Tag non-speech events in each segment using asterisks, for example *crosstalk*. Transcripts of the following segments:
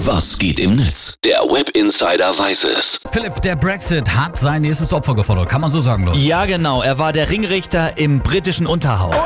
Was geht im Netz? Der Web Insider weiß es. Philipp, der Brexit hat sein nächstes Opfer gefordert. Kann man so sagen, Leute? Ja, genau. Er war der Ringrichter im britischen Unterhaus.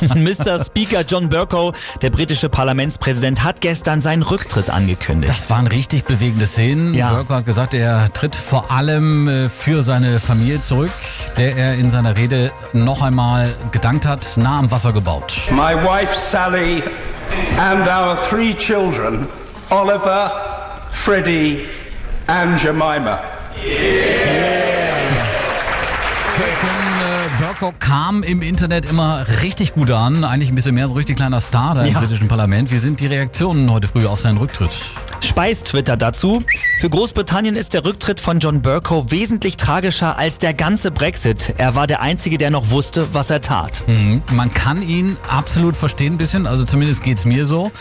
*laughs* Mr. Speaker John Bercow, der britische Parlamentspräsident, hat gestern seinen Rücktritt angekündigt. Das waren richtig bewegende Szenen. Ja. Burke hat gesagt, er tritt vor allem äh, für seine Familie zurück, der er in seiner Rede noch einmal gedankt hat, nah am Wasser gebaut. my wife Sally, and our three children Oliver, Freddie, and Jemima. Von äh, Burko kam im Internet immer richtig gut an. Eigentlich ein bisschen mehr so richtig kleiner Star da im Ja. britischen Parlament. Wie sind die Reaktionen heute früh auf seinen Rücktritt? Speis Twitter dazu. Für Großbritannien ist der Rücktritt von John Bercow wesentlich tragischer als der ganze Brexit. Er war der Einzige, der noch wusste, was er tat. Mhm. Man kann ihn absolut verstehen ein bisschen, also zumindest geht's mir so.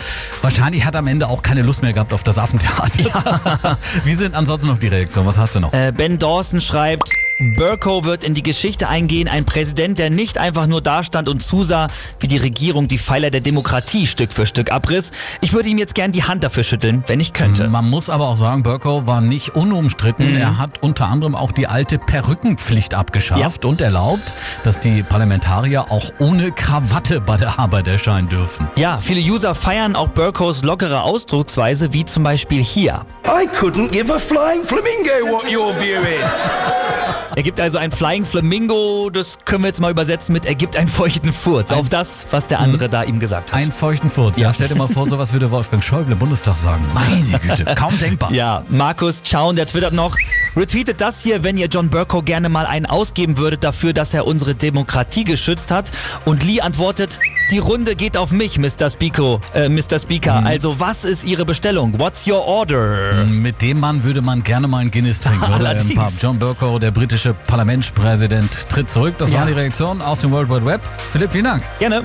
Wahrscheinlich hat er am Ende auch keine Lust mehr gehabt auf das Affentheater. *laughs* Wie sind ansonsten noch die Reaktionen? Was hast du noch? Äh, ben Dawson schreibt, Bercow wird in die Geschichte eingehen, ein Präsident, der nicht einfach nur dastand und zusah, wie die Regierung die Pfeiler der Demokratie Stück für Stück abriss. Ich würde ihm jetzt gern die Hand dafür schütteln, wenn ich könnte. Man muss aber auch sagen, Burko war nicht unumstritten. Er hat unter anderem auch die alte Perückenpflicht abgeschafft und erlaubt, dass die Parlamentarier auch ohne Krawatte bei der Arbeit erscheinen dürfen. Ja, viele User feiern auch Burcows lockere Ausdrucksweise, wie zum Beispiel hier. I couldn't give a flying flamingo what your view is. Er gibt also ein Flying Flamingo, das können wir jetzt mal übersetzen mit, er gibt einen feuchten Furz auf das, was der andere da ihm gesagt hat. Ein feuchten Furz. Ja. stell dir mal vor, sowas würde Wolfgang Schäuble im Bundestag sagen. Meine *laughs* Güte, kaum denkbar. Ja, Markus Chaun, der twittert noch, retweetet das hier, wenn ihr John Burko gerne mal einen ausgeben würdet dafür, dass er unsere Demokratie geschützt hat. Und Lee antwortet, die Runde geht auf mich, Mr. Speaker. Äh, Mr. Speaker. Also, was ist Ihre Bestellung? What's your order? Mit dem Mann würde man gerne mal ein Guinness trinken, oder? Im. Pub. John Burko, der britische Parlamentspräsident, tritt zurück. Das Ja. war die Reaktion aus dem World Wide Web. Philipp, vielen Dank. Gerne.